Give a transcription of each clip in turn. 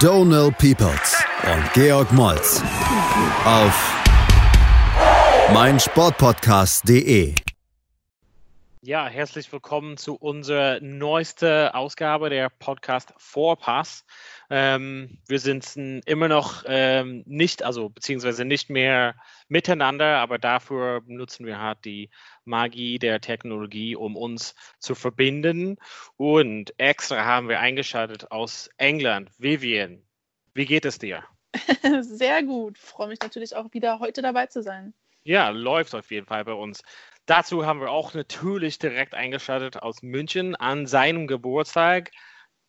Donal Peoples und Georg Moltz auf meinsportpodcast.de. Ja, herzlich willkommen zu unserer neuesten Ausgabe der Podcast Vorpass. Ähm, wir sind immer noch ähm, nicht, also beziehungsweise nicht mehr miteinander, aber dafür nutzen wir halt die Magie der Technologie, um uns zu verbinden. Und extra haben wir eingeschaltet aus England. Vivian, wie geht es dir? Sehr gut. Freue mich natürlich auch wieder heute dabei zu sein. Ja, läuft auf jeden Fall bei uns. Dazu haben wir auch natürlich direkt eingeschaltet aus München an seinem Geburtstag.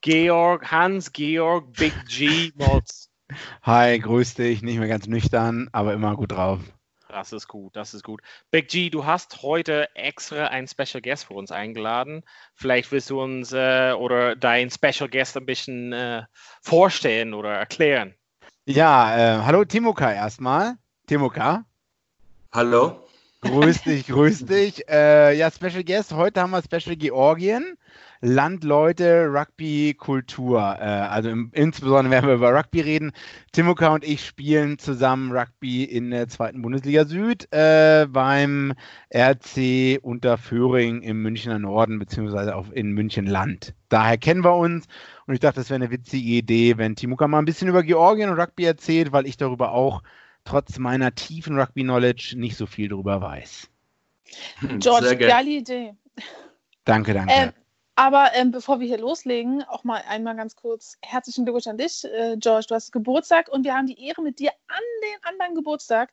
Georg, Hans-Georg Big G Mods. Hi, grüß dich. Nicht mehr ganz nüchtern, aber immer gut drauf. Das ist gut, das ist gut. Big G, du hast heute extra einen Special Guest für uns eingeladen. Vielleicht willst du uns äh, oder deinen Special Guest ein bisschen äh, vorstellen oder erklären. Ja, äh, hallo Timoka erstmal. Timoka. Hallo. Grüß dich, grüß dich. Äh, ja, Special Guest. Heute haben wir Special Georgien. Landleute, Rugby, Kultur. Äh, also im, insbesondere werden wir über Rugby reden. Timoka und ich spielen zusammen Rugby in der zweiten Bundesliga Süd äh, beim RC Unterföhring im Münchner Norden beziehungsweise auch in München Land. Daher kennen wir uns und ich dachte, das wäre eine witzige Idee, wenn Timoka mal ein bisschen über Georgien und Rugby erzählt, weil ich darüber auch trotz meiner tiefen Rugby-Knowledge nicht so viel darüber weiß. George, geile Idee. Danke, danke. Ähm, aber ähm, bevor wir hier loslegen, auch mal einmal ganz kurz herzlichen Glückwunsch an dich, äh, George. Du hast Geburtstag und wir haben die Ehre, mit dir an den anderen Geburtstag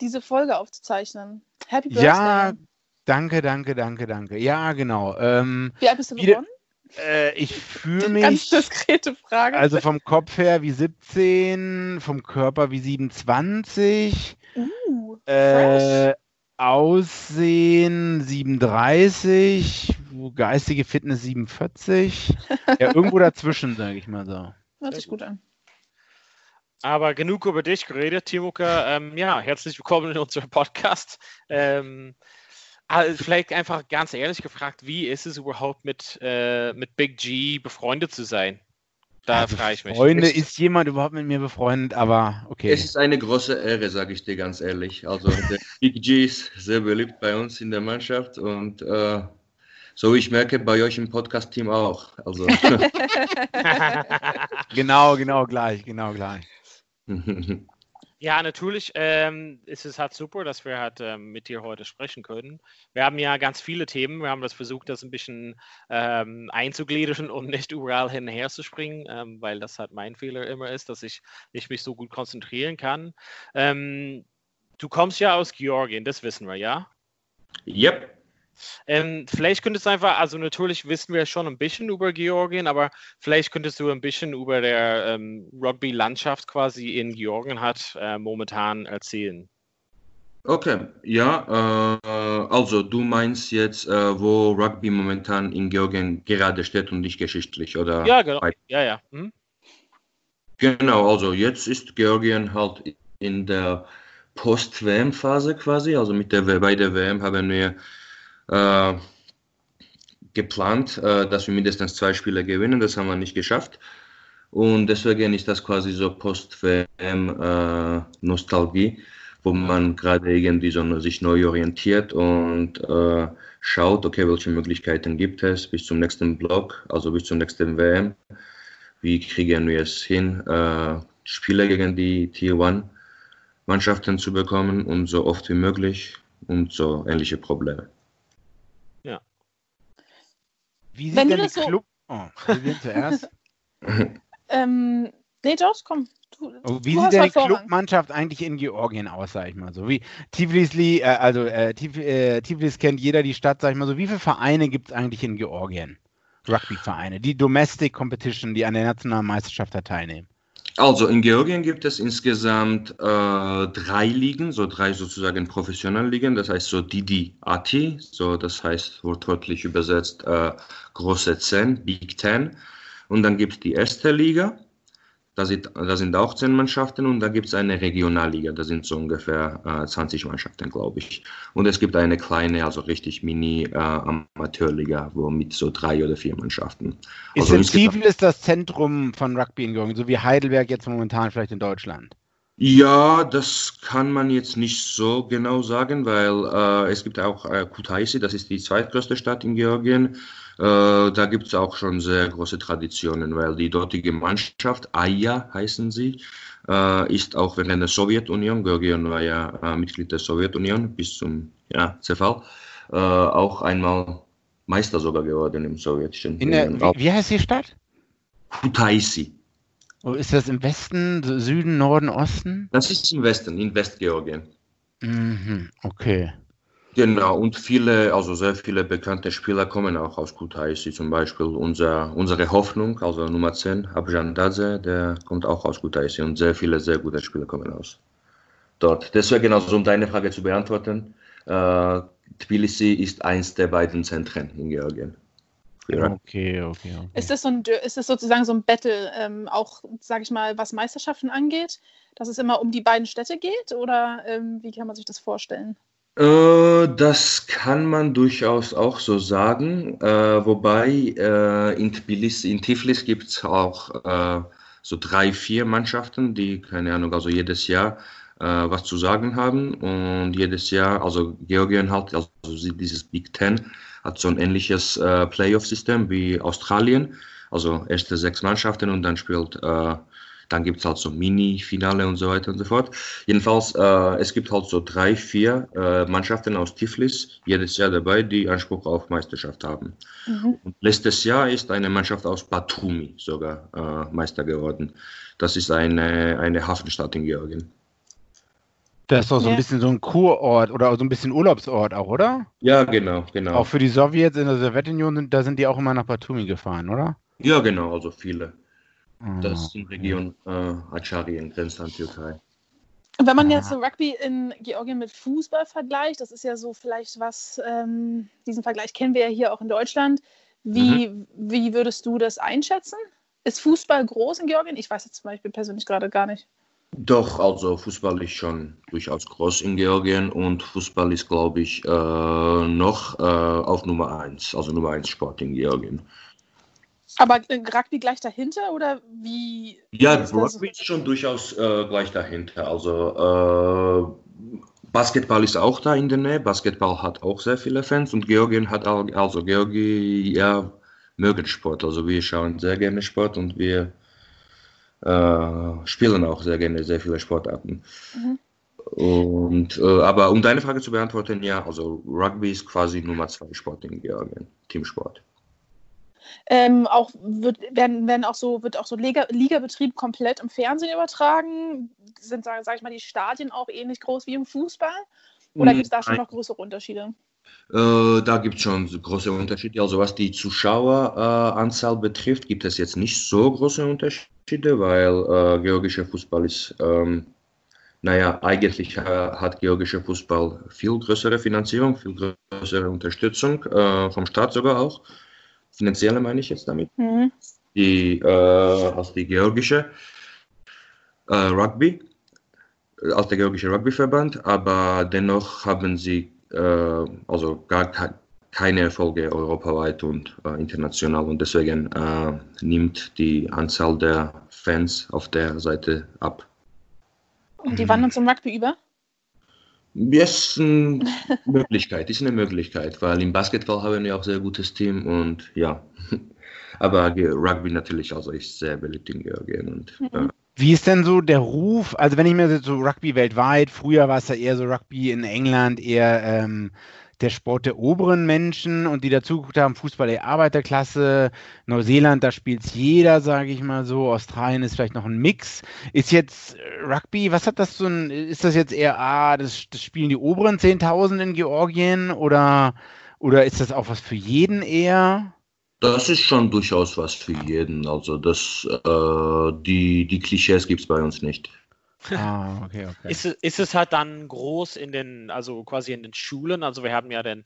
diese Folge aufzuzeichnen. Happy Birthday. Ja, danke, danke, danke, danke. Ja, genau. Ähm, Wie alt bist du geworden? Äh, ich fühle mich. Ganz diskrete Frage. Also vom Kopf her wie 17, vom Körper wie 27. Uh, äh, Aussehen 37, geistige Fitness 47. ja, irgendwo dazwischen, sage ich mal so. Hört sich gut an. Aber genug über dich geredet, Timoka. Ähm, ja, herzlich willkommen in unserem Podcast. Ähm, also vielleicht einfach ganz ehrlich gefragt, wie ist es überhaupt mit, äh, mit Big G befreundet zu sein? Da also frage ich mich. Freunde, ist jemand überhaupt mit mir befreundet? Aber okay. Es ist eine große Ehre, sage ich dir ganz ehrlich. Also der Big G ist sehr beliebt bei uns in der Mannschaft und äh, so ich merke bei euch im Podcast-Team auch. Also. genau, genau gleich, genau gleich. Ja, natürlich ähm, ist es halt super, dass wir halt ähm, mit dir heute sprechen können. Wir haben ja ganz viele Themen. Wir haben das versucht, das ein bisschen ähm, einzugliedern und nicht überall hin und her zu springen, ähm, weil das halt mein Fehler immer ist, dass ich nicht mich so gut konzentrieren kann. Ähm, du kommst ja aus Georgien, das wissen wir, ja? Yep. Ähm, vielleicht könntest du einfach, also natürlich wissen wir schon ein bisschen über Georgien, aber vielleicht könntest du ein bisschen über der ähm, Rugby-Landschaft quasi in Georgien hat äh, momentan erzählen. Okay, ja, äh, also du meinst jetzt, äh, wo Rugby momentan in Georgien gerade steht und nicht geschichtlich, oder? Ja, genau. Ja, ja. Hm? Genau, also jetzt ist Georgien halt in der Post-WM-Phase quasi, also mit der, bei der WM haben wir äh, geplant, äh, dass wir mindestens zwei Spiele gewinnen. Das haben wir nicht geschafft. Und deswegen ist das quasi so Post-WM-Nostalgie, äh, wo man gerade irgendwie so sich neu orientiert und äh, schaut, okay, welche Möglichkeiten gibt es bis zum nächsten Block, also bis zum nächsten WM. Wie kriegen wir es hin, äh, Spiele gegen die Tier 1 Mannschaften zu bekommen und so oft wie möglich und so ähnliche Probleme. Wie sieht Wenn denn das die so- Club... Oh, wir zuerst. Ähm, nee, George, komm. Du, Oh, Wie du sieht denn die. Clubmannschaft eigentlich in Georgien aus, sag ich mal so? Wie Tiflisli, äh, also äh, Tif, äh, Tiflis kennt jeder die Stadt, sag ich mal so. Wie viele Vereine gibt es eigentlich in Georgien? Rugby-Vereine, die Domestic Competition, die an der nationalen Meisterschaft da teilnehmen. Also in Georgien gibt es insgesamt äh, drei Ligen, so drei sozusagen professionelle Ligen, das heißt so Didi Ati, so das heißt wortwörtlich übersetzt äh, große Zehn, Big Ten. Und dann gibt es die erste Liga, da sind, da sind auch zehn Mannschaften und da gibt es eine Regionalliga, da sind so ungefähr äh, 20 Mannschaften, glaube ich. Und es gibt eine kleine, also richtig Mini-Amateurliga, äh, wo mit so drei oder vier Mannschaften. Ist also Tiflis das Zentrum von Rugby in Georgien, so wie Heidelberg jetzt momentan vielleicht in Deutschland? Ja, das kann man jetzt nicht so genau sagen, weil äh, es gibt auch äh, Kutaisi, das ist die zweitgrößte Stadt in Georgien. Äh, da gibt es auch schon sehr große Traditionen, weil die dortige Mannschaft, Aya heißen sie, äh, ist auch während der Sowjetunion, Georgien war ja äh, Mitglied der Sowjetunion bis zum ja, Zerfall, auch einmal Meister sogar geworden im sowjetischen. In der, wie, wie heißt die Stadt? Kutaisi. Wo ist das im Westen, Süden, Norden, Osten? Das ist im Westen, in Westgeorgien. Mhm, okay. Genau, und viele, also sehr viele bekannte Spieler kommen auch aus Kutaisi, zum Beispiel unser, unsere Hoffnung, also Nummer 10, Abjan Dadze, der kommt auch aus Kutaisi und sehr viele sehr gute Spieler kommen aus dort. Deswegen, also um deine Frage zu beantworten, äh, Tbilisi ist eins der beiden Zentren in Georgien. Ja. Okay, okay, okay. Ist das, so ein, ist das sozusagen so ein Battle, ähm, auch, sage ich mal, was Meisterschaften angeht, dass es immer um die beiden Städte geht oder ähm, wie kann man sich das vorstellen? Äh, das kann man durchaus auch so sagen, äh, wobei äh, in Tbilisi, in Tiflis gibt es auch äh, so drei, vier Mannschaften, die, keine Ahnung, also jedes Jahr äh, was zu sagen haben. Und jedes Jahr, also Georgien hat, also dieses Big Ten hat so ein ähnliches äh, Playoff-System wie Australien, also erste sechs Mannschaften und dann spielt dann gibt es halt so Mini-Finale und so weiter und so fort. Jedenfalls, äh, es gibt halt so drei, vier äh, Mannschaften aus Tiflis jedes Jahr dabei, die Anspruch auf Meisterschaft haben. Mhm. Und letztes Jahr ist eine Mannschaft aus Batumi sogar äh, Meister geworden. Das ist eine, eine Hafenstadt in Georgien. Das ist doch so ein bisschen so ein Kurort oder so ein bisschen Urlaubsort auch, oder? Ja, genau, genau. Auch für die Sowjets in der Sowjetunion, da sind die auch immer nach Batumi gefahren, oder? Ja, genau, also viele. Das ist in Region äh, Acharien, grenzt an Türkei. Wenn man jetzt so Rugby in Georgien mit Fußball vergleicht, das ist ja so vielleicht was, ähm, diesen Vergleich kennen wir ja hier auch in Deutschland. Wie, mhm. wie würdest du das einschätzen? Ist Fußball groß in Georgien? Ich weiß jetzt zum Beispiel persönlich gerade gar nicht. Doch, also Fußball ist schon durchaus groß in Georgien und Fußball ist, glaube ich, äh, noch äh, auf Nummer 1, also Nummer 1 Sport in Georgien. Aber äh, Rugby gleich dahinter oder wie? Ja, Rugby ist schon durchaus äh, gleich dahinter. Also äh, Basketball ist auch da in der Nähe. Basketball hat auch sehr viele Fans und Georgien hat auch, also Georgien, ja, mögen Sport. Also wir schauen sehr gerne Sport und wir äh, spielen auch sehr gerne sehr viele Sportarten. Mhm. Und, äh, aber um deine Frage zu beantworten, ja, also Rugby ist quasi Nummer zwei Sport in Georgien, Teamsport. Ähm, auch wird, werden, werden auch so, wird auch so Liga, Ligabetrieb komplett im Fernsehen übertragen? Sind, sage sag ich mal, die Stadien auch ähnlich groß wie im Fußball? Oder gibt es da schon noch größere Unterschiede? Äh, da gibt es schon große Unterschiede. Also was die Zuschaueranzahl äh, betrifft, gibt es jetzt nicht so große Unterschiede, weil äh, georgischer Fußball ist, ähm, naja, eigentlich äh, hat georgischer Fußball viel größere Finanzierung, viel größere Unterstützung, äh, vom Staat sogar auch finanzielle meine ich jetzt damit, mhm. die, äh, als die georgische äh, Rugby, als der georgische Rugbyverband, aber dennoch haben sie äh, also gar keine Erfolge europaweit und äh, international und deswegen äh, nimmt die Anzahl der Fans auf der Seite ab. Und die wandern zum Rugby über? Ist eine Möglichkeit, ist eine Möglichkeit, weil im Basketball haben wir auch sehr gutes Team und ja. Aber Rugby natürlich also ist sehr beliebt in Georgien und mhm. Wie ist denn so der Ruf? Also wenn ich mir so Rugby weltweit, früher war es ja eher so Rugby in England, eher ähm, der Sport der oberen Menschen und die dazugeguckt haben, Fußball der Arbeiterklasse, Neuseeland, da spielt es jeder, sage ich mal so, Australien ist vielleicht noch ein Mix. Ist jetzt äh, Rugby, was hat das so ein, ist das jetzt eher, ah, das, das spielen die oberen 10.000 in Georgien oder, oder ist das auch was für jeden eher? Das ist schon durchaus was für jeden. Also das, äh, die, die Klischees gibt es bei uns nicht. Ah, okay, okay. Ist, ist es halt dann groß in den, also quasi in den Schulen? Also wir haben ja den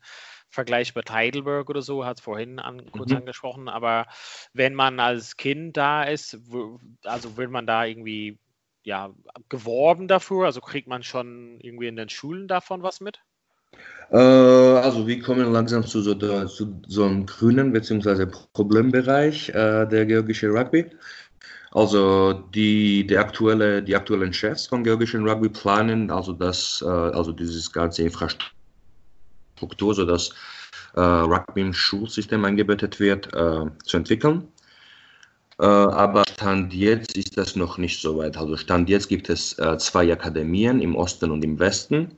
Vergleich mit Heidelberg oder so, hat es vorhin an, kurz mhm. angesprochen, aber wenn man als Kind da ist, also wird man da irgendwie ja, geworben dafür? Also kriegt man schon irgendwie in den Schulen davon was mit? Äh, also wir kommen langsam zu so, zu so einem grünen bzw. Problembereich äh, der georgische Rugby. Also die, die, aktuelle, die aktuellen Chefs von georgischen Rugby planen also das, äh, also dieses ganze Infrastruktur, sodass äh, Rugby im Schulsystem eingebettet wird, äh, zu entwickeln. Äh, aber Stand jetzt ist das noch nicht so weit. Also Stand jetzt gibt es äh, zwei Akademien im Osten und im Westen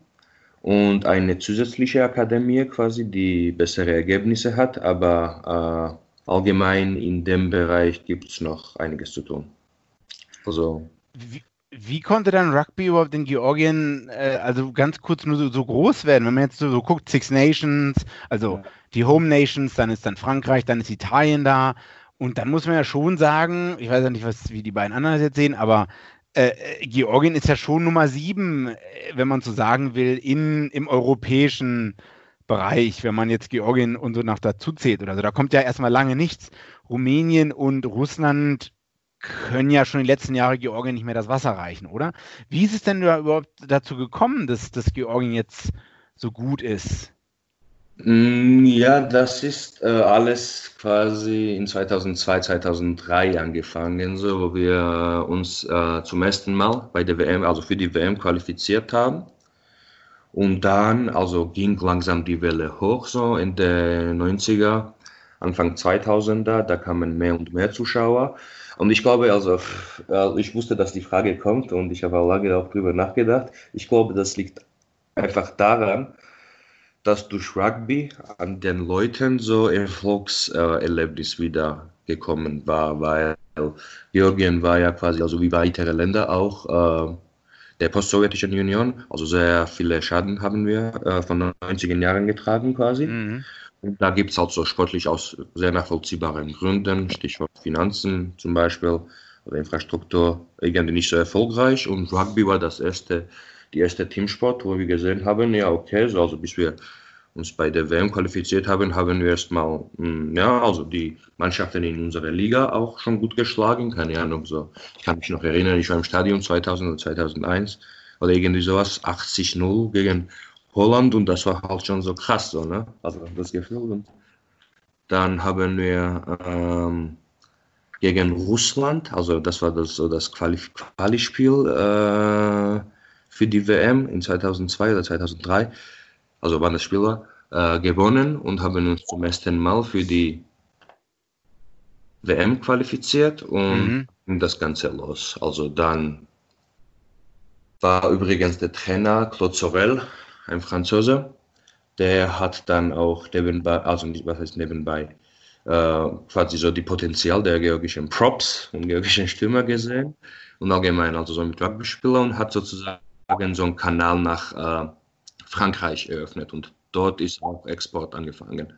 und eine zusätzliche Akademie quasi, die bessere Ergebnisse hat, aber äh, allgemein in dem Bereich gibt es noch einiges zu tun. Also. Wie, wie, konnte dann Rugby überhaupt in Georgien, äh, also ganz kurz nur so, so, groß werden? Wenn man jetzt so, so guckt, Six Nations, also ja. die Home Nations, dann ist dann Frankreich, dann ist Italien da. Und dann muss man ja schon sagen, ich weiß ja nicht, was, wie die beiden anderen das jetzt sehen, aber äh, Georgien ist ja schon Nummer sieben, äh, wenn man so sagen will, in, im europäischen Bereich, wenn man jetzt Georgien und so nach dazu zählt oder so. Da kommt ja erstmal lange nichts. Rumänien und Russland können ja schon die letzten Jahre Georgien nicht mehr das Wasser reichen, oder? Wie ist es denn überhaupt dazu gekommen, dass, dass Georgien jetzt so gut ist? Mm, ja, das ist äh, alles quasi in 2002, 2003 angefangen, so, wo wir uns äh, zum ersten Mal bei der WM, also für die WM qualifiziert haben. Und dann, also ging langsam die Welle hoch, so in den 90er, Anfang 2000er, da kamen mehr und mehr Zuschauer. Und ich glaube, also, äh, ich wusste, dass die Frage kommt und ich habe auch lange auch drüber nachgedacht. Ich glaube, das liegt einfach daran, dass durch Rugby an den Leuten so Erfolgserlebnis wieder gekommen war, weil Georgien war ja quasi, also wie weitere Länder auch, äh, der post-sowjetischen Union, also sehr viele Schaden haben wir äh, von den 90er Jahren getragen quasi. Mhm. Und da gibt es halt so sportlich aus sehr nachvollziehbaren Gründen, Stichwort Finanzen zum Beispiel oder Infrastruktur, irgendwie nicht so erfolgreich und Rugby war das erste die erste Teamsport, wo wir gesehen haben, ja, okay, so, also bis wir uns bei der WM qualifiziert haben, haben wir erstmal, hm, ja, also die Mannschaften in unserer Liga auch schon gut geschlagen, keine Ahnung, so. Ich kann mich noch erinnern, ich war im Stadion 2000 oder 2001 oder irgendwie sowas, 80-0 gegen Holland und das war halt schon so krass, so, ne, also das Gefühl. Und dann haben wir, ähm, gegen Russland, also das war das, so das Quali-Spiel, äh, für die WM in 2002 oder 2003, also waren das Spieler, äh, gewonnen und haben uns zum ersten Mal für die WM qualifiziert und mhm. das Ganze los. Also dann war übrigens der Trainer Claude Sorel, ein Franzose, der hat dann auch nebenbei, also nicht, was heißt nebenbei, äh, quasi so die Potenzial der georgischen Props und georgischen Stürmer gesehen und allgemein also so mit Rugby-Spieler und hat sozusagen so einen Kanal nach äh, Frankreich eröffnet und dort ist auch Export angefangen,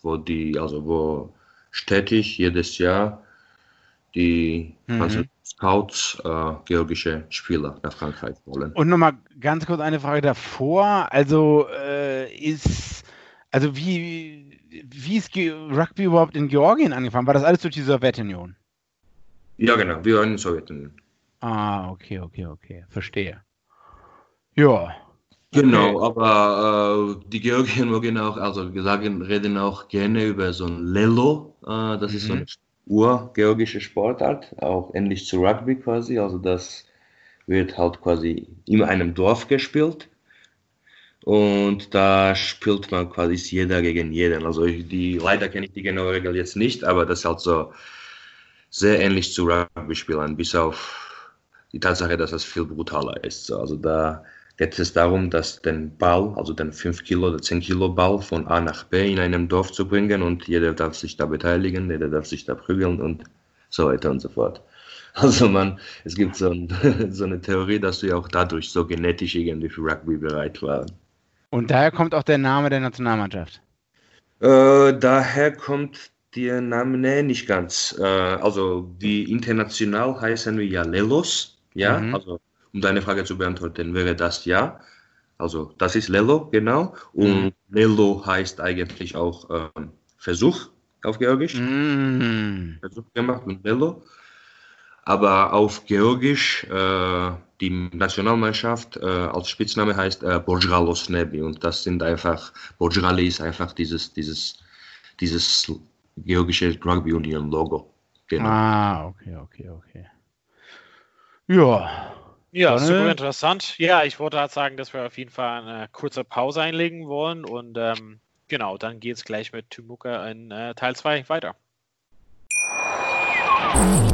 wo die, also wo stetig jedes Jahr die mhm. Scouts äh, georgische Spieler nach Frankreich wollen. Und nochmal ganz kurz eine Frage davor. Also äh, ist, also wie, wie ist Rugby überhaupt in Georgien angefangen? War das alles durch die Sowjetunion? Ja, genau, wir waren in der Sowjetunion. Ah, okay, okay, okay, verstehe. Ja. Genau, aber äh, die Georgier mögen auch, also wir sagen, reden auch gerne über so ein Lelo, äh, das mhm. ist so eine mhm. urgeorgische Sportart, auch ähnlich zu Rugby quasi, also das wird halt quasi in einem Dorf gespielt und da spielt man quasi jeder gegen jeden. Also die, leider kenne ich die genaue Regel jetzt nicht, aber das ist halt so sehr ähnlich zu Rugby-Spielen, bis auf die Tatsache, dass das viel brutaler ist. Also da geht es darum, dass den Ball, also den 5 Kilo oder 10 Kilo Ball von A nach B in einem Dorf zu bringen und jeder darf sich da beteiligen, jeder darf sich da prügeln und so weiter und so fort. Also man, es gibt so, ein, so eine Theorie, dass wir auch dadurch so genetisch irgendwie für Rugby bereit waren. Und daher kommt auch der Name der Nationalmannschaft? Äh, daher kommt den Namen, nee, nicht ganz. Äh, also die international heißen wir ja Lelos, ja, mhm. also um deine Frage zu beantworten, wäre das ja. Also das ist Lelo, genau. Und mhm. Lelo heißt eigentlich auch äh, Versuch auf Georgisch. Mhm. Versuch gemacht mit Lelo. Aber auf Georgisch, äh, die Nationalmannschaft äh, als Spitzname heißt äh, Borjalos Nebi. Und das sind einfach, Borjali ist einfach dieses, dieses, dieses georgische Rugby Union Logo. Genau. Ah, okay, okay, okay. Ja. Ja, super interessant. Ja, ich wollte halt sagen, dass wir auf jeden Fall eine kurze Pause einlegen wollen und ähm, genau, dann geht es gleich mit Tumuka in äh, Teil 2 weiter.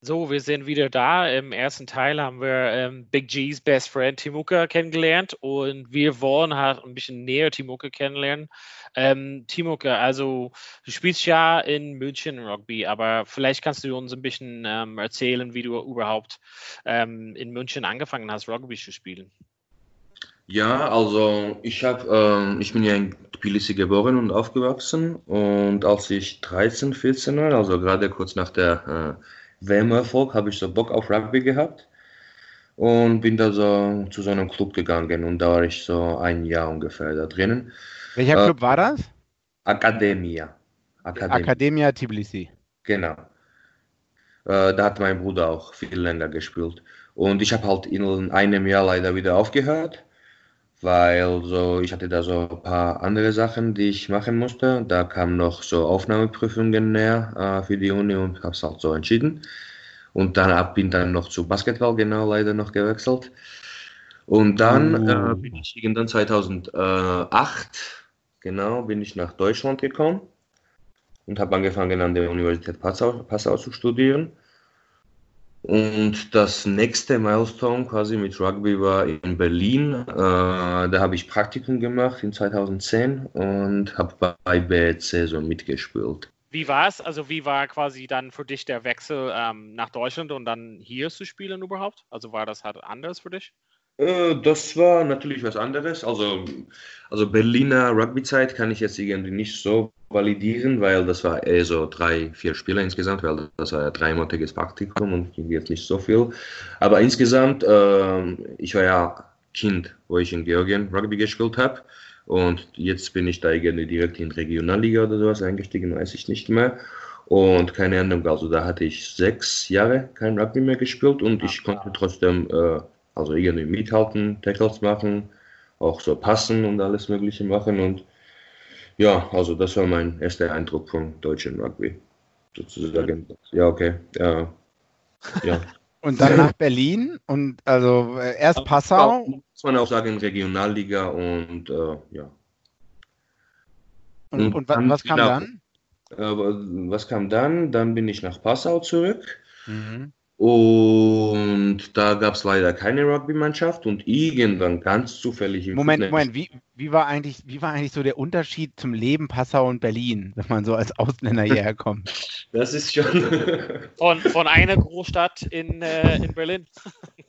So, wir sind wieder da. Im ersten Teil haben wir ähm, Big G's Best Friend Timuka kennengelernt und wir wollen halt ein bisschen näher Timuka kennenlernen. Ähm, Timuka, also du spielst ja in München Rugby, aber vielleicht kannst du uns ein bisschen ähm, erzählen, wie du überhaupt ähm, in München angefangen hast, Rugby zu spielen. Ja, also ich habe, ähm, ich bin ja in Tbilisi geboren und aufgewachsen und als ich 13, 14 war, also gerade kurz nach der äh, WM-Erfolg habe ich so Bock auf Rugby gehabt und bin da so zu so einem Club gegangen und da war ich so ein Jahr ungefähr da drinnen. Welcher äh, Club war das? Academia. Academia, Academia Tbilisi. Genau. Äh, da hat mein Bruder auch viel länger gespielt. Und ich habe halt in einem Jahr leider wieder aufgehört weil so ich hatte da so ein paar andere Sachen, die ich machen musste. Da kamen noch so Aufnahmeprüfungen näher äh, für die Uni und habe es halt so entschieden. Und dann bin dann noch zu Basketball genau leider noch gewechselt. Und dann uh. äh, bin ich irgendwann 2008 genau bin ich nach Deutschland gekommen und habe angefangen an der Universität Passau, Passau zu studieren. Und das nächste Milestone quasi mit Rugby war in Berlin. Äh, da habe ich Praktikum gemacht in 2010 und habe bei BC so mitgespielt. Wie war es? Also wie war quasi dann für dich der Wechsel ähm, nach Deutschland und dann hier zu spielen überhaupt? Also war das halt anders für dich? Äh, das war natürlich was anderes. Also, also Berliner Rugby-Zeit kann ich jetzt irgendwie nicht so validieren, weil das war eher so drei, vier Spiele insgesamt, weil das war ja dreimonatiges Praktikum und jetzt nicht so viel. Aber insgesamt, äh, ich war ja Kind, wo ich in Georgien Rugby gespielt habe. Und jetzt bin ich da irgendwie direkt in Regionalliga oder sowas eingestiegen, weiß ich nicht mehr. Und keine Ahnung, also da hatte ich sechs Jahre kein Rugby mehr gespielt und ich konnte trotzdem äh, also irgendwie mithalten, Tackles machen, auch so passen und alles Mögliche machen. Und ja, also das war mein erster Eindruck vom deutschen Rugby. Sozusagen. Ja, okay. Ja. ja. Und dann nach Berlin und also äh, erst Passau. Muss man auch sagen, Regionalliga und äh, ja. Und, und, und dann, was kam genau, dann? Äh, was kam dann? Dann bin ich nach Passau zurück. Mhm. Und da gab es leider keine Rugby-Mannschaft und irgendwann ganz zufällig im Moment, Fitness Moment, wie, wie, war eigentlich, wie war eigentlich so der Unterschied zum Leben Passau und Berlin, wenn man so als Ausländer hierher kommt? Das ist schon. von, von einer Großstadt in, äh, in Berlin.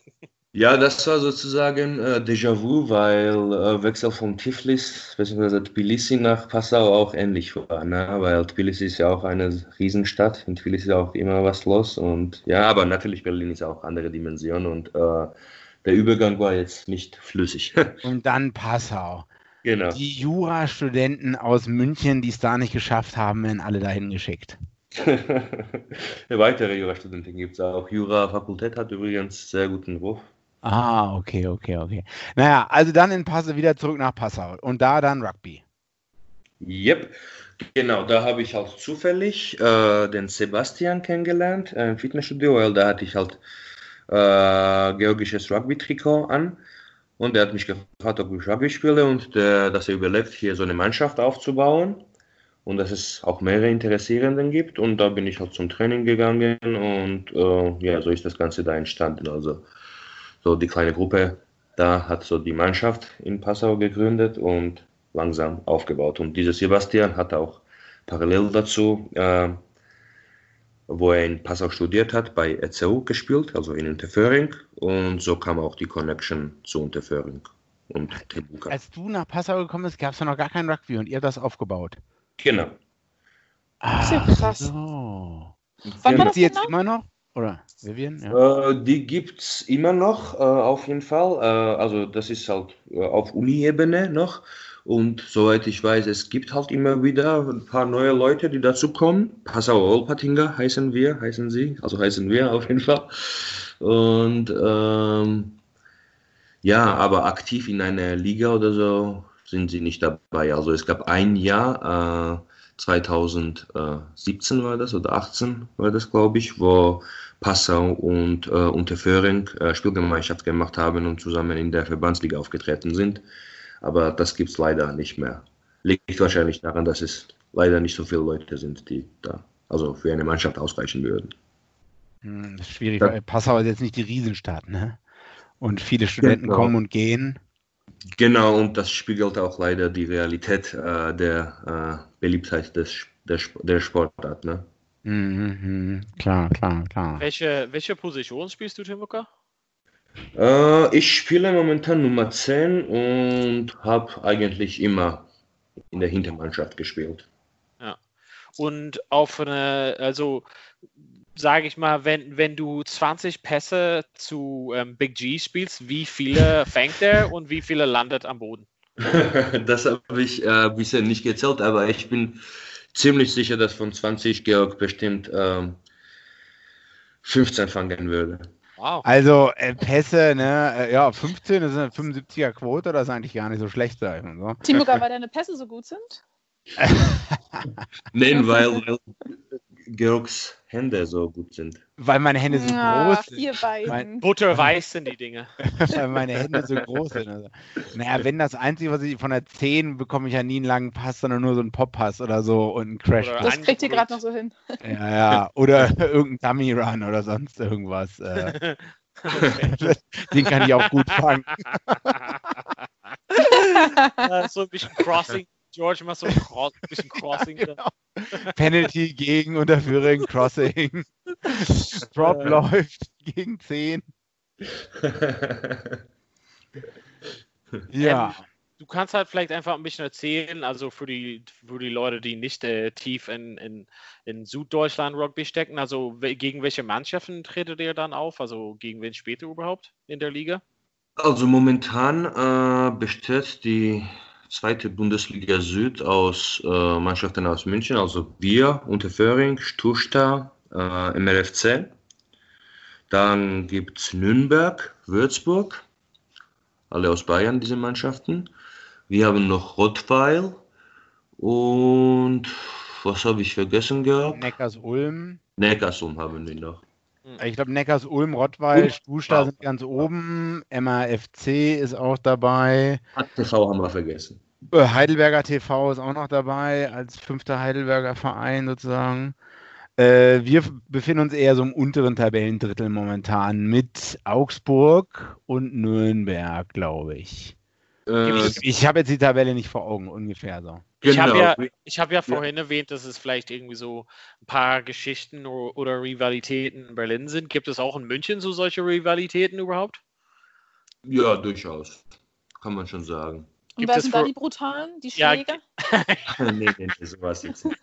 Ja, das war sozusagen äh, Déjà-vu, weil äh, Wechsel von Tiflis bzw. Tbilisi nach Passau auch ähnlich war. Ne? Weil Tbilisi ist ja auch eine Riesenstadt. In Tbilisi ist auch immer was los. Und ja, aber natürlich Berlin ist auch andere Dimension und äh, der Übergang war jetzt nicht flüssig. und dann Passau. Genau. Die Jurastudenten aus München, die es da nicht geschafft haben, werden alle dahin geschickt. Weitere Jurastudenten gibt es auch. Jura-Fakultät hat übrigens sehr guten Ruf. Ah, okay, okay, okay. Naja, also dann in Passau wieder zurück nach Passau und da dann Rugby. Yep, genau, da habe ich auch zufällig äh, den Sebastian kennengelernt äh, im Fitnessstudio, weil da hatte ich halt äh, georgisches Rugby-Trikot an und er hat mich gefragt, ob ich Rugby spiele und der, dass er überlegt, hier so eine Mannschaft aufzubauen und dass es auch mehrere Interessierenden gibt und da bin ich halt zum Training gegangen und äh, ja, so ist das Ganze da entstanden. Also so die kleine Gruppe da hat so die Mannschaft in Passau gegründet und langsam aufgebaut. Und dieser Sebastian hat auch parallel dazu, äh, wo er in Passau studiert hat, bei ECU gespielt, also in Unterföhring. Und so kam auch die Connection zu Unterföhring und Tebuka. Als du nach Passau gekommen bist, gab es ja noch gar kein Rugby und ihr habt das aufgebaut. Genau. Das ist ja Ach krass. So. Wann war Gibt das jetzt genau? immer noch? Oder Vivian? Ja. Äh, die gibt es immer noch, äh, auf jeden Fall. Äh, also das ist halt äh, auf Uni-Ebene noch. Und soweit ich weiß, es gibt halt immer wieder ein paar neue Leute, die dazu kommen. Passau Olpatinger heißen wir, heißen sie. Also heißen wir auf jeden Fall. Und ähm, ja, aber aktiv in einer Liga oder so sind sie nicht dabei. Also es gab ein Jahr, äh, 2017 war das oder 18 war das, glaube ich, wo Passau und äh, Unterföhring äh, Spielgemeinschaft gemacht haben und zusammen in der Verbandsliga aufgetreten sind. Aber das gibt es leider nicht mehr. Liegt wahrscheinlich daran, dass es leider nicht so viele Leute sind, die da also für eine Mannschaft ausreichen würden. Hm, das ist schwierig, Ja. weil Passau ist jetzt nicht die Riesenstadt, ne? Und viele Studenten Genau. kommen und gehen. Genau, und das spiegelt auch leider die Realität äh, der äh, Beliebtheit des, der, der Sportart. Ne? Mhm, mhm. Klar, klar, klar. Welche, welche Position spielst du, Timuka? Äh, ich spiele momentan Nummer 10 und habe eigentlich immer in der Hintermannschaft gespielt. Und auf eine, also sage ich mal, wenn, wenn du 20 Pässe zu ähm, Big G spielst, wie viele fängt er und wie viele landet am Boden? das habe ich äh, bisher nicht gezählt, aber ich bin ziemlich sicher, dass von 20 Georg bestimmt ähm, 15 fangen würde. Wow. Also äh, Pässe, ne, äh, ja, 15 das ist eine 75er Quote, das ist eigentlich gar nicht so schlecht, sag ich mal so. Timuka, weil deine Pässe so gut sind? Nein, weil, weil Georgs Hände so gut sind. Weil meine Hände so Ah, groß sind. ihr beiden. Mein- Butterweiß sind die Dinge. weil meine Hände so groß sind. Also. Naja, wenn das Einzige, was ich von der 10 bekomme ich ja nie einen langen Pass, sondern nur so einen Pop-Pass oder so und einen Crash. Oder- Das kriegt ihr gerade noch so hin. Ja, ja. Oder irgendein Dummy-Run oder sonst irgendwas. Äh, den kann ich auch gut fangen. Ja, so ein bisschen Crossing. George macht so ein Cross, bisschen Crossing. Genau. Penalty gegen Unterführung, Crossing. Drop Äh. läuft gegen 10. Ja. Du kannst halt vielleicht einfach ein bisschen erzählen, also für die, für die Leute, die nicht äh, tief in, in, in Süddeutschland Rugby stecken, also gegen welche Mannschaften tretet ihr dann auf? Also gegen wen spielt ihr überhaupt in der Liga? Also momentan äh, besteht die zweite Bundesliga Süd aus äh, Mannschaften aus München, also wir, Unterföhring, Stusta, äh, MRFC. Dann gibt es Nürnberg, Würzburg, alle aus Bayern, diese Mannschaften. Wir haben noch Rottweil und was habe ich vergessen gehabt? Neckars-Ulm. Neckarsulm haben wir noch. Ich glaube, Neckars-Ulm, Rottweil, Ulm. Stusta sind ganz oben. MAFC ist auch dabei. HTV haben wir vergessen. Äh, Heidelberger TV ist auch noch dabei, als fünfter Heidelberger Verein sozusagen. Äh, wir befinden uns eher so im unteren Tabellendrittel momentan mit Augsburg und Nürnberg, glaube ich. Äh, Ich, ich habe jetzt die Tabelle nicht vor Augen, ungefähr so. Ich habe genau. ja, ich hab ja vorhin erwähnt, dass es vielleicht irgendwie so ein paar Geschichten oder, oder Rivalitäten in Berlin sind. Gibt es auch in München so solche Rivalitäten überhaupt? Ja, durchaus. Kann man schon sagen. Und Gibt wer es sind da die Brutalen, die Ja, Schläger? nee, nee, nee, sowas jetzt nicht.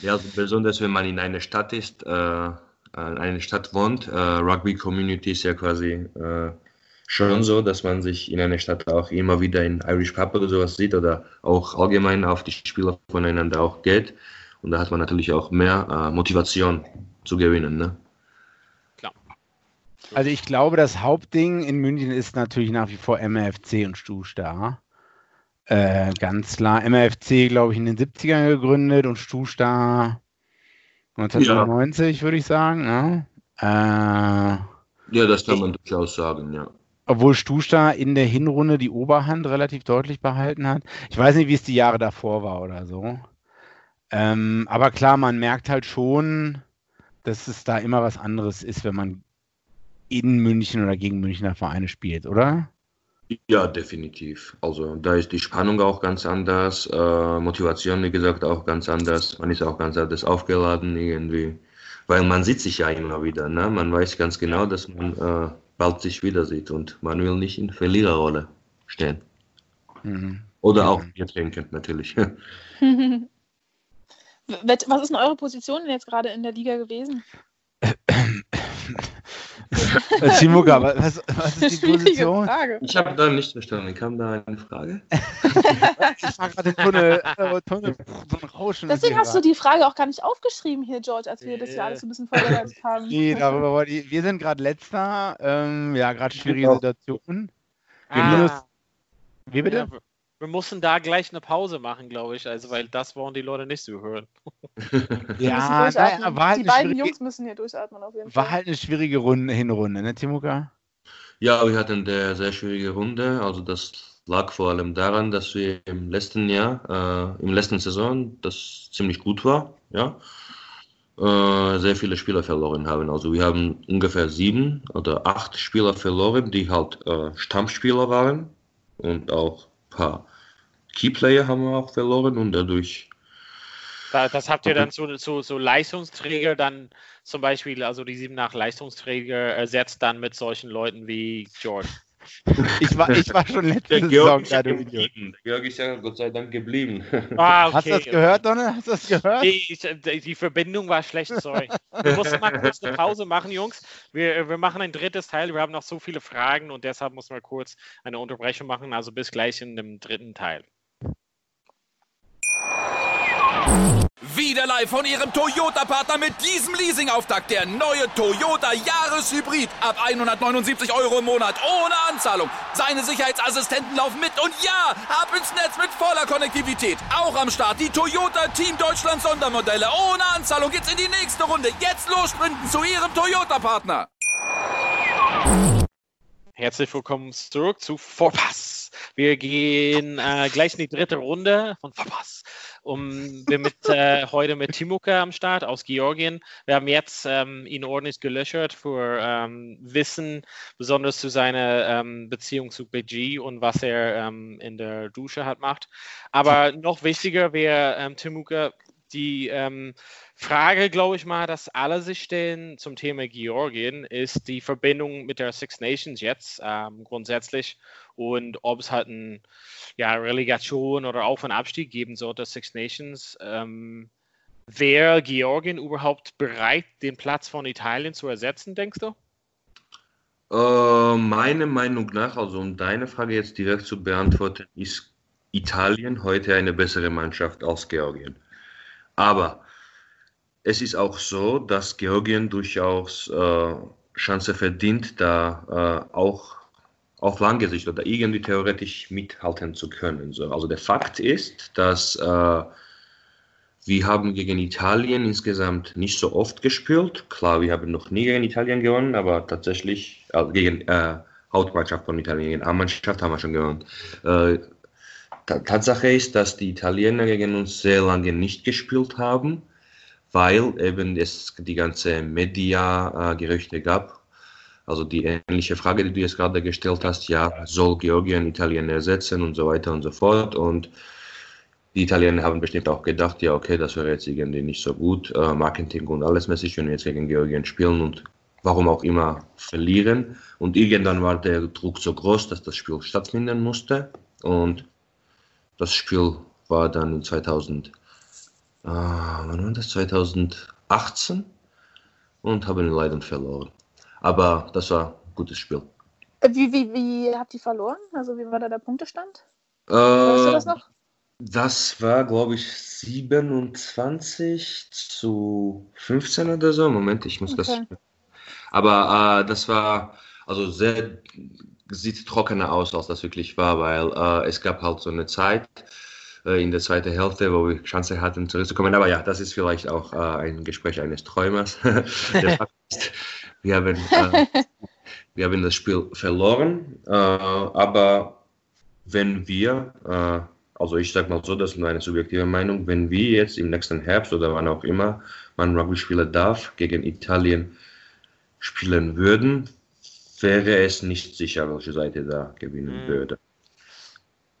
Ja, also besonders wenn man in einer Stadt ist, äh, in einer Stadt wohnt, äh, Rugby Community ist ja quasi äh, schon so, dass man sich in einer Stadt auch immer wieder in Irish Pub oder sowas sieht oder auch allgemein auf die Spieler voneinander auch geht. Und da hat man natürlich auch mehr äh, Motivation zu gewinnen. Ne? Also ich glaube, das Hauptding in München ist natürlich nach wie vor MFC und Stusta. Äh, ganz klar. MFC, glaube ich, in den 70ern gegründet und Stusta 1990, ja. würde ich sagen. Ja. Äh, ja, das kann man durchaus sagen, ja. Obwohl Stusta in der Hinrunde die Oberhand relativ deutlich behalten hat. Ich weiß nicht, wie es die Jahre davor war oder so. Ähm, aber klar, man merkt halt schon, dass es da immer was anderes ist, wenn man in München oder gegen Münchner Vereine spielt, oder? Ja, definitiv. Also da ist die Spannung auch ganz anders, äh, Motivation, wie gesagt, auch ganz anders. Man ist auch ganz anders aufgeladen irgendwie, weil man sieht sich ja immer wieder. Ne? Man weiß ganz genau, dass man äh, bald sich wieder sieht und man will nicht in Verliererrolle stehen. Mhm. Oder auch Bier trinken, natürlich. Was ist denn eure Position jetzt gerade in der Liga gewesen? Timuka, was, was ist die Position? Frage. Ich habe da nicht verstanden. Kam da eine Frage? ich war gerade Tunnel, äh, Tunnel, so ein Rauschen. Deswegen hast du die Frage auch gar nicht aufgeschrieben hier, George, als wir das ja alles so ein bisschen vorbereitet haben. Nee, darüber wollte ich, wir sind gerade letzter. Ähm, ja, gerade schwierige Situation. Ah. Wie bitte? Ja, wir mussten da gleich eine Pause machen, glaube ich, also weil das wollen die Leute nicht so hören. Ja, naja, war halt die beiden Jungs müssen hier durchatmen auf jeden Fall. War halt eine schwierige Runde, Hinrunde, ne, Timuka? Ja, wir hatten eine sehr schwierige Runde. Also das lag vor allem daran, dass wir im letzten Jahr, äh, im letzten Saison, das ziemlich gut war, ja, äh, sehr viele Spieler verloren haben. Also wir haben ungefähr sieben oder acht Spieler verloren, die halt äh, Stammspieler waren und auch ein paar Keyplayer haben wir auch verloren und dadurch. Das habt ihr dann so, so, so Leistungsträger dann zum Beispiel, also die sieben nach Leistungsträger ersetzt dann mit solchen Leuten wie George. Ich war, ich war schon letzte Saison da, du Idiot. Georg ist ja Gott sei Dank geblieben. Ah, okay. Hast du das gehört, Donne? Hast du das gehört? Die, die Verbindung war schlecht, sorry. Wir mussten mal kurz eine Pause machen, Jungs. Wir, wir machen ein drittes Teil. Wir haben noch so viele Fragen und deshalb muss man kurz eine Unterbrechung machen. Also bis gleich in dem dritten Teil. Wieder live von Ihrem Toyota-Partner mit diesem Leasing-Auftakt. Der neue Toyota Jahreshybrid. Ab 179 Euro im Monat. Ohne Anzahlung. Seine Sicherheitsassistenten laufen mit. Und ja, ab ins Netz mit voller Konnektivität. Auch am Start die Toyota Team Deutschland Sondermodelle. Ohne Anzahlung geht's in die nächste Runde. Jetzt los sprinten zu Ihrem Toyota-Partner. Herzlich willkommen zurück zu Vorpass. Wir gehen äh, gleich in die dritte Runde von Vorpass um, wir mit, äh, heute mit Timuka am Start aus Georgien. Wir haben jetzt ähm, ihn ordentlich gelöchert für ähm, Wissen, besonders zu seiner ähm, Beziehung zu BG und was er ähm, in der Dusche hat macht. Aber noch wichtiger wäre, ähm, Timuka, die ähm, Frage, glaube ich mal, dass alle sich stellen zum Thema Georgien, ist die Verbindung mit der Six Nations jetzt ähm, grundsätzlich und ob es halt ein ja, Relegation oder Auf- und Abstieg geben sollte, Six Nations. Ähm, Wäre Georgien überhaupt bereit, den Platz von Italien zu ersetzen, denkst du? Äh, meiner Meinung nach, also um deine Frage jetzt direkt zu beantworten, ist Italien heute eine bessere Mannschaft als Georgien. Aber es ist auch so, dass Georgien durchaus äh, Chance verdient, da äh, auch auf lange Sicht oder irgendwie theoretisch mithalten zu können. So. Also der Fakt ist, dass äh, wir haben gegen Italien insgesamt nicht so oft gespielt. Klar, wir haben noch nie gegen Italien gewonnen, aber tatsächlich äh, gegen äh, Hauptmannschaft von Italien, gegen A-Mannschaft haben wir schon gewonnen. Äh, Tatsache ist, dass die Italiener gegen uns sehr lange nicht gespielt haben, weil eben es die ganze Media-Gerüchte gab also die ähnliche Frage, die du jetzt gerade gestellt hast, ja, soll Georgien Italien ersetzen und so weiter und so fort. Und die Italiener haben bestimmt auch gedacht, ja, okay, das wäre jetzt irgendwie nicht so gut, äh, Marketing und alles mäßig, wenn wir jetzt gegen Georgien spielen und warum auch immer verlieren. Und irgendwann war der Druck so groß, dass das Spiel stattfinden musste. Und das Spiel war dann in 2000, äh, wann war das? 2018 und haben leider verloren. Aber das war ein gutes Spiel. Äh, wie, wie, wie habt ihr verloren? Also wie war da der Punktestand? Äh, weißt du das noch? Das war, glaube ich, 27 zu 15 oder so. Moment, ich muss okay. das. Aber äh, das war also sehr, sieht trockener aus, als das wirklich war, weil äh, es gab halt so eine Zeit äh, in der zweiten Hälfte, wo wir Chance hatten zurückzukommen. Aber ja, das ist vielleicht auch äh, ein Gespräch eines Träumers. wir, haben, äh, wir haben das Spiel verloren, äh, aber wenn wir, äh, also ich sage mal so, das ist meine subjektive Meinung, wenn wir jetzt im nächsten Herbst oder wann auch immer man Rugby spielen darf, gegen Italien spielen würden, wäre es nicht sicher, welche Seite da gewinnen mhm. würde.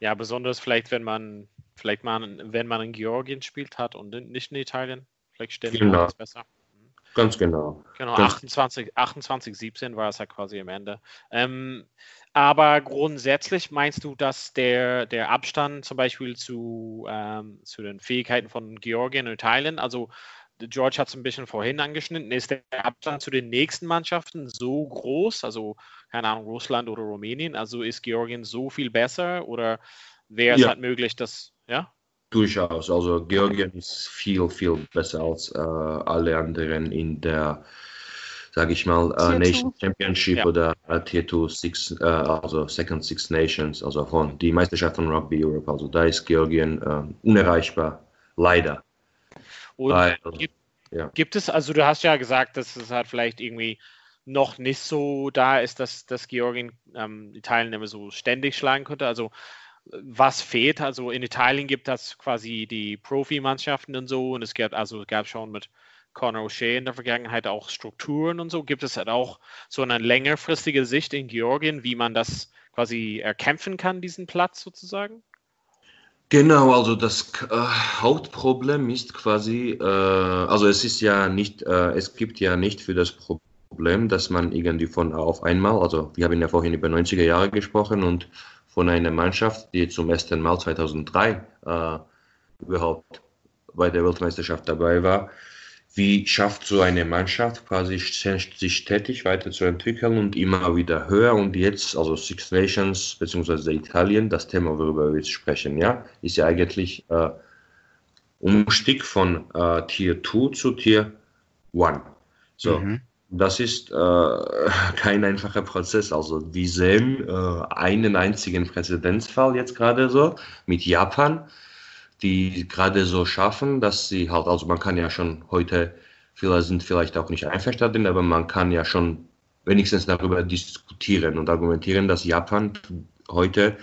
Ja, besonders vielleicht, wenn man, vielleicht man, wenn man in Georgien spielt hat und nicht in Italien, vielleicht stellen genau. wir besser. Ganz genau. Genau, Ganz 28, 28, 17 war es ja quasi am Ende. Ähm, aber grundsätzlich meinst du, dass der, der Abstand zum Beispiel zu, ähm, zu den Fähigkeiten von Georgien und Italien, also George hat es ein bisschen vorhin angeschnitten, ist der Abstand zu den nächsten Mannschaften so groß, also keine Ahnung, Russland oder Rumänien, also ist Georgien so viel besser oder wäre es ja. halt möglich, dass, ja? Durchaus, also Georgien ist viel, viel besser als äh, alle anderen in der, sage ich mal, äh, Nation Championship ja. oder äh, Tier 2 Six, äh, also Second Six Nations, also von die Meisterschaft von Rugby Europe, also da ist Georgien äh, unerreichbar, leider. Und Weil, gibt, ja. gibt, es, also du hast ja gesagt, dass es halt vielleicht irgendwie noch nicht so da ist, dass, dass Georgien ähm, die Teilnehmer so ständig schlagen könnte. Also was fehlt? Also in Italien gibt es quasi die Profimannschaften und so und es gab also gab schon mit Conor O'Shea in der Vergangenheit auch Strukturen und so. Gibt es halt auch so eine längerfristige Sicht in Georgien, wie man das quasi erkämpfen kann, diesen Platz sozusagen? Genau, also das äh, Hauptproblem ist quasi, äh, also es ist ja nicht, äh, es gibt ja nicht für das Problem, dass man irgendwie von auf einmal, also wir haben ja vorhin über 90er Jahre gesprochen und von einer Mannschaft, die zum ersten Mal 2003 äh, überhaupt bei der Weltmeisterschaft dabei war, wie schafft so eine Mannschaft quasi sich stetig weiterzuentwickeln und immer wieder höher und jetzt, also Six Nations bzw. Italien, das Thema, worüber wir jetzt sprechen, ja, ist ja eigentlich äh, Umstieg von äh, Tier 2 zu Tier 1. So, mhm. das ist äh, kein einfacher Prozess. Also wir sehen äh, einen einzigen Präzedenzfall jetzt gerade so mit Japan die gerade so schaffen, dass sie halt, also man kann ja schon heute, viele sind vielleicht auch nicht einverstanden, aber man kann ja schon wenigstens darüber diskutieren und argumentieren, dass Japan heute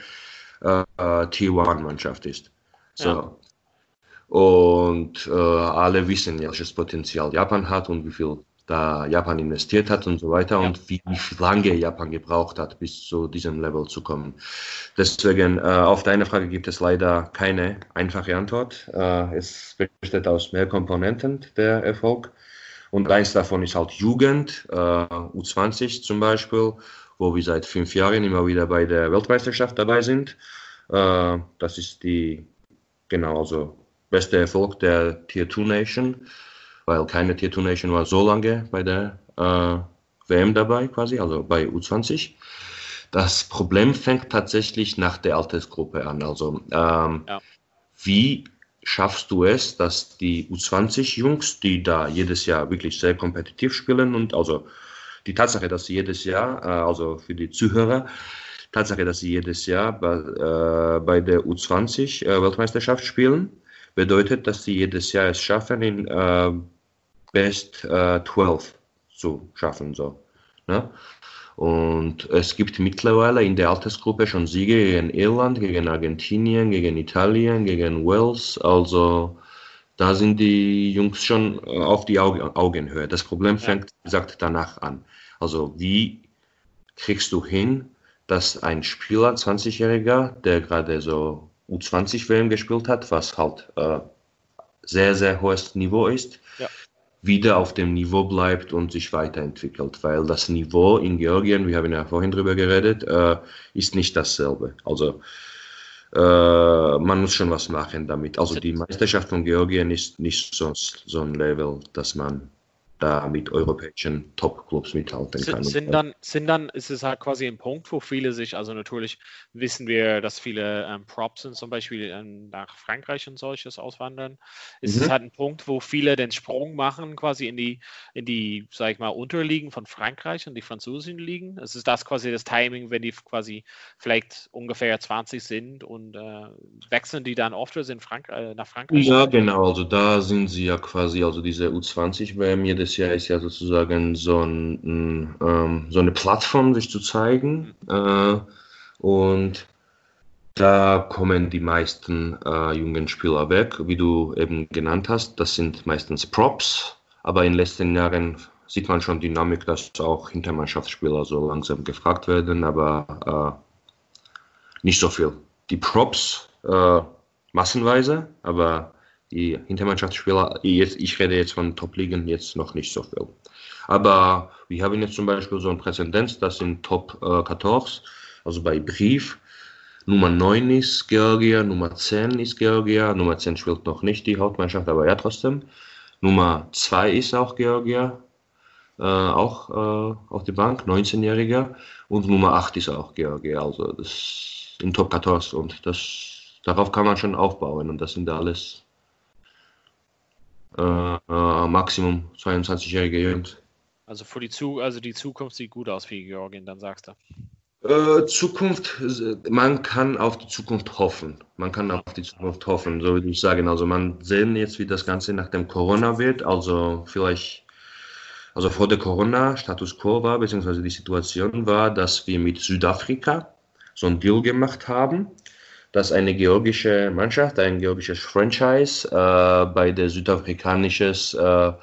äh, T1-Mannschaft ist. So. Ja. Und äh, alle wissen, welches Potenzial Japan hat und wie viel da Japan investiert hat und so weiter ja. und wie, lange Japan gebraucht hat, bis zu diesem Level zu kommen. Deswegen, äh, auf deine Frage gibt es leider keine einfache Antwort. Äh, es besteht aus mehr Komponenten, der Erfolg. Und eins davon ist halt Jugend, äh, U20 zum Beispiel, wo wir seit fünf Jahren immer wieder bei der Weltmeisterschaft dabei sind. Äh, das ist die, genau, also beste Erfolg der Tier 2 Nation weil keine 2 Nation war so lange bei der äh, WM dabei, quasi, also bei U20. Das Problem fängt tatsächlich nach der Altersgruppe an. Also, ähm, ja. wie schaffst du es, dass die U20-Jungs, die da jedes Jahr wirklich sehr kompetitiv spielen und also die Tatsache, dass sie jedes Jahr, äh, also für die Zuhörer, Tatsache, dass sie jedes Jahr bei, äh, bei der U20-Weltmeisterschaft äh, spielen, bedeutet, dass sie jedes Jahr es schaffen, in äh, Best äh, 12 zu schaffen. So, ne? Und es gibt mittlerweile in der Altersgruppe schon Siege gegen Irland, gegen Argentinien, gegen Italien, gegen Wales. Also da sind die Jungs schon auf die Augenhöhe. Das Problem fängt, wie gesagt, danach an. Also wie kriegst du hin, dass ein Spieler, 20-Jähriger, der gerade so U20-WM gespielt hat, was halt äh, sehr, sehr hohes Niveau ist, wieder auf dem Niveau bleibt und sich weiterentwickelt, weil das Niveau in Georgien, wir haben ja vorhin drüber geredet, äh, ist nicht dasselbe. Also äh, man muss schon was machen damit. Also die Meisterschaft von Georgien ist nicht so, so ein Level, dass man da mit europäischen Top-Clubs mithalten kann. Sind, sind, dann, sind dann, ist es halt quasi ein Punkt, wo viele sich, also natürlich wissen wir, dass viele ähm, Props sind, zum Beispiel ähm, nach Frankreich und solches auswandern. Ist mhm. es halt ein Punkt, wo viele den Sprung machen, quasi in die, in die, sag ich mal, Unterliegen von Frankreich und die französischen Ligen? Es ist das quasi das Timing, wenn die quasi vielleicht ungefähr 20 sind und äh, wechseln die dann oft in Frank äh, nach Frankreich? Ja, genau, also da sind sie ja quasi, also diese U20-WM jedes letztes Jahr ist ja sozusagen so, ein, ähm, so eine Plattform, sich zu zeigen. Äh, und da kommen die meisten äh, jungen Spieler weg, wie du eben genannt hast. Das sind meistens Props, aber in den letzten Jahren sieht man schon Dynamik, dass auch Hintermannschaftsspieler so langsam gefragt werden, aber äh, nicht so viel. Die Props äh, massenweise, aber die Hintermannschaftsspieler, jetzt, ich rede jetzt von Top-Ligen, jetzt noch nicht so viel. Aber wir haben jetzt zum Beispiel so ein Präzedenz, das sind Top äh, 14, also bei Brief. Nummer 9 ist Georgia, Nummer 10 ist Georgia, Nummer 10 spielt noch nicht die Hauptmannschaft, aber ja trotzdem. Nummer 2 ist auch Georgia, äh, auch äh, auf der Bank, 19-Jähriger. Und Nummer 8 ist auch Georgia, also das in Top 14. Und das, darauf kann man schon aufbauen und das sind alles äh, äh, Maximum 22-jährige Jungs. Also für die, Zu also die Zukunft sieht gut aus für Georgien, dann sagst du. Äh, Zukunft, man kann auf die Zukunft hoffen. Man kann auf die Zukunft hoffen, so würde ich sagen. Also man sehen jetzt, wie das Ganze nach dem Corona wird. Also vielleicht, also vor der Corona Status quo war, beziehungsweise die Situation war, dass wir mit Südafrika so ein Deal gemacht haben dass eine georgische Mannschaft, ein georgisches Franchise äh, bei der südafrikanischen äh,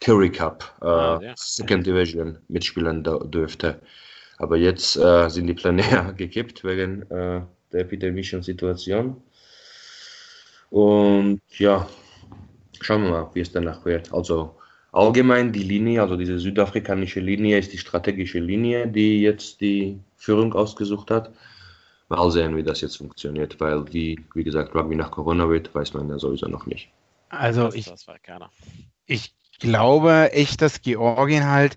Curry Cup äh, ah, ja. Second Division mitspielen dürfte. Aber jetzt äh, sind die Pläne gekippt wegen äh, der epidemischen Situation. Und ja, schauen wir mal, wie es danach wird. Also allgemein die Linie, also diese südafrikanische Linie ist die strategische Linie, die jetzt die Führung ausgesucht hat mal sehen, wie das jetzt funktioniert, weil wie, wie gesagt, Rugby nach Corona wird, weiß man ja sowieso noch nicht. Also ich, ich glaube echt, dass Georgien halt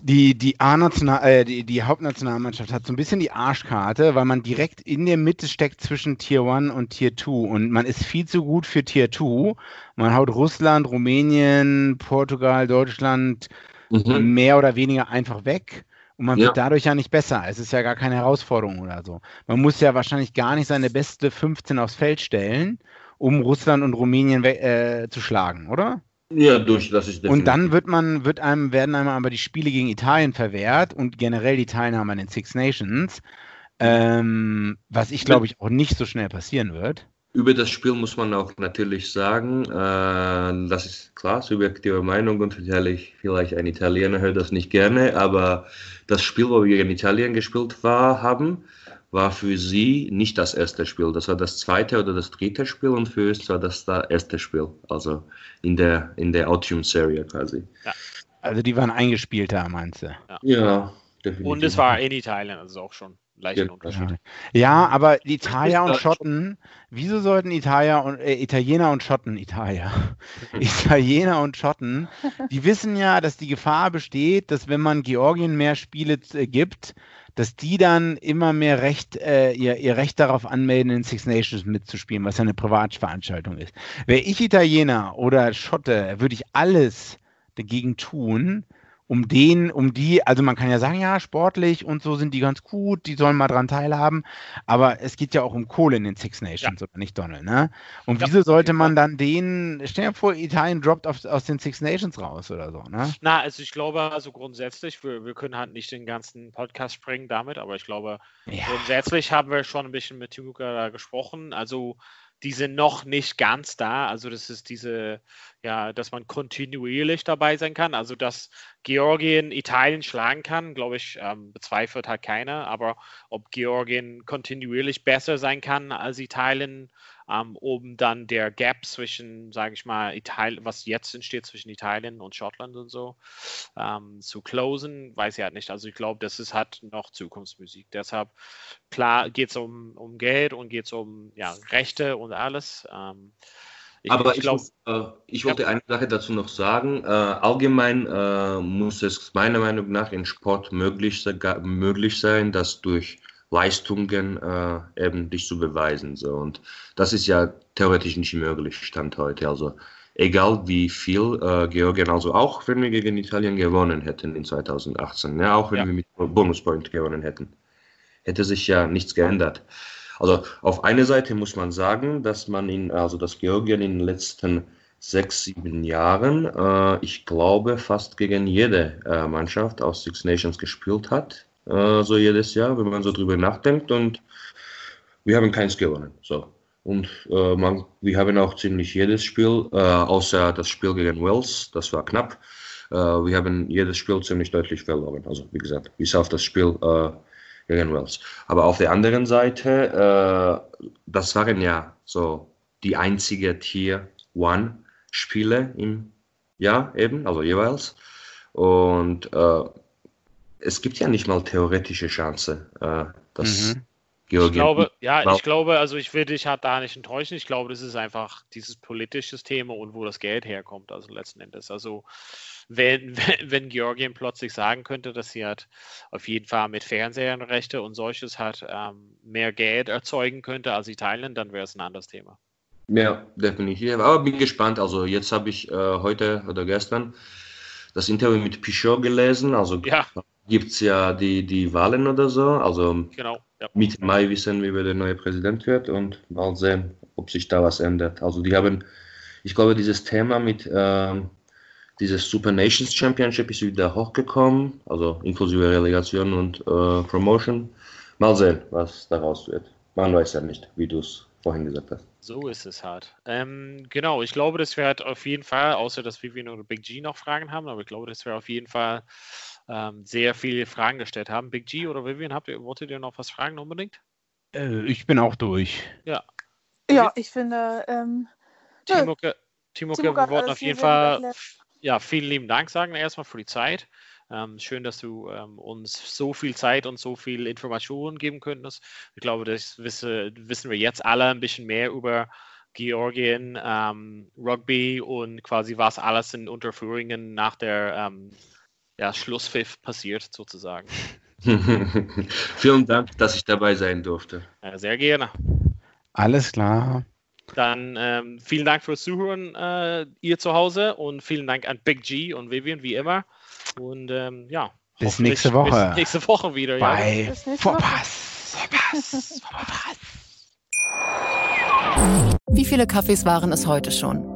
die, die, äh, die, die Hauptnationalmannschaft hat so ein bisschen die Arschkarte, weil man direkt in der Mitte steckt zwischen Tier 1 und Tier 2 und man ist viel zu gut für Tier 2. Man haut Russland, Rumänien, Portugal, Deutschland mhm. mehr oder weniger einfach weg. Und man wird dadurch ja nicht besser. Es ist ja gar keine Herausforderung oder so. Man muss ja wahrscheinlich gar nicht seine beste 15 aufs Feld stellen, um Russland und Rumänien äh, zu schlagen, oder? Ja, durch, das ist Und dann wird man, wird einem, werden einem aber die Spiele gegen Italien verwehrt und generell die Teilnahme an den Six Nations. Ähm, was ich glaube ich auch nicht so schnell passieren wird. Über das Spiel muss man auch natürlich sagen, äh, das ist klar, subjektive Meinung und vielleicht ein Italiener hört das nicht gerne, aber das Spiel, wo wir in Italien gespielt war, haben, war für sie nicht das erste Spiel. Das war das zweite oder das dritte Spiel und für uns war das das erste Spiel. Also in der, in der Altium-Serie quasi. Ja. Also die waren eingespielter, meinst du? Ja, ja definitiv. Und es war in Italien, also auch schon leichten ja, Unterschied. Ja, aber Italia und Schotten, wieso sollten Italia und, äh, Italiener und Schotten, Italia, Italiener und Schotten, die wissen ja, dass die Gefahr besteht, dass wenn man Georgien mehr Spiele äh, gibt, dass die dann immer mehr Recht, äh, ihr, ihr Recht darauf anmelden, in Six Nations mitzuspielen, was ja eine Privatveranstaltung ist. Wäre ich Italiener oder Schotte, würde ich alles dagegen tun, um den, um die, also man kann ja sagen, ja, sportlich und so sind die ganz gut, die sollen mal dran teilhaben, aber es geht ja auch um Kohle in den Six Nations, ja. oder nicht, Donald, ne? Und ja. wieso sollte man dann den, stell dir vor, Italien droppt auf, aus den Six Nations raus oder so, ne? Na, also ich glaube, also grundsätzlich, wir, wir können halt nicht den ganzen Podcast sprengen damit, aber ich glaube, ja. grundsätzlich haben wir schon ein bisschen mit Timuka gesprochen, also die sind noch nicht ganz da. Also das ist diese, ja, dass man kontinuierlich dabei sein kann. Also dass Georgien Italien schlagen kann, glaube ich, ähm, bezweifelt halt keiner. Aber ob Georgien kontinuierlich besser sein kann als Italien, ähm, um dann der Gap zwischen, sage ich mal, Italien, was jetzt entsteht zwischen Italien und Schottland und so, ähm, zu closen, weiß ich halt nicht. Also ich glaube, das ist halt noch Zukunftsmusik. Deshalb, klar, geht es um, um Geld und geht es um ja, Rechte und alles. Ähm, Ich, Aber ich ich, glaube, muss, äh, ich wollte eine Sache dazu noch sagen. Äh, allgemein äh, muss es meiner Meinung nach in Sport möglich, möglich sein, das durch Leistungen äh, eben dich zu beweisen. So. Und das ist ja theoretisch nicht möglich, Stand heute. Also egal wie viel äh, Georgien, also auch wenn wir gegen Italien gewonnen hätten in 2018, ja, auch wenn Ja. wir mit Bonuspoint gewonnen hätten, hätte sich ja nichts geändert. Also auf einer Seite muss man sagen, dass man in, also dass Georgien in den letzten sechs, sieben Jahren, äh, ich glaube, fast gegen jede äh, Mannschaft aus Six Nations gespielt hat, äh, so jedes Jahr, wenn man so drüber nachdenkt. Und wir haben keins gewonnen. So. Und äh, man, wir haben auch ziemlich jedes Spiel, äh, außer das Spiel gegen Wales, das war knapp. Äh, wir haben jedes Spiel ziemlich deutlich verloren. Also wie gesagt, bis auf das Spiel äh, gegen Wales. Aber auf der anderen Seite, das waren ja so die einzige Tier One Spiele im Jahr eben, also jeweils. Und äh, es gibt ja nicht mal theoretische Chance, äh, dass Mhm. Georgien. Ich glaube, ja, ich glaube, also ich will dich halt da nicht enttäuschen. Ich glaube, das ist einfach dieses politische Thema und wo das Geld herkommt, also letzten Endes. Also wenn, wenn, wenn Georgien plötzlich sagen könnte, dass sie halt auf jeden Fall mit Fernsehrechte und solches halt ähm, mehr Geld erzeugen könnte als Italien, dann wäre es ein anderes Thema. Ja, definitiv. Aber bin gespannt. Also jetzt habe ich äh, heute oder gestern das Interview mit Pichot gelesen. Also Ja. Gibt es ja die, die Wahlen oder so. Also Genau. Ja. Mitte Mai wissen wir, wer der neue Präsident wird und mal sehen, ob sich da was ändert. Also die haben, ich glaube, dieses Thema mit ähm, dieses Super Nations Championship ist wieder hochgekommen, also inklusive Relegation und äh, Promotion. Mal sehen, was daraus wird. Man weiß ja nicht, wie du es vorhin gesagt hast. So ist es halt. Ähm, genau, ich glaube, das wäre halt auf jeden Fall, außer dass Vivian oder Big G noch Fragen haben, aber ich glaube, das wäre auf jeden Fall ähm, sehr viele Fragen gestellt haben. Big G oder Vivian, habt ihr, wolltet ihr noch was fragen unbedingt? Äh, ich bin auch durch. Ja, ich finde, ähm, Nö. Timoke, Timoke, Timoke wir wollten alles auf jeden Fall ja, vielen lieben Dank sagen erstmal für die Zeit. Ähm, schön, dass du ähm, uns so viel Zeit und so viel Informationen geben könntest. Ich glaube, das wisse, wissen wir jetzt alle ein bisschen mehr über Georgien, ähm, Rugby und quasi was alles in Unterführungen nach der ähm, ja, Schlusspfiff passiert, sozusagen. Vielen Dank, dass ich dabei sein durfte. Äh, sehr gerne. Alles klar. Dann ähm, vielen Dank fürs Zuhören, äh, ihr zu Hause und vielen Dank an Big G und Vivian, wie immer. Und ähm, ja, Bis nächste Woche. Bis nächste Woche wieder. Ja. Bei Woche. Vorpass. Vorpass. Vorpass. Wie viele Kaffees waren es heute schon?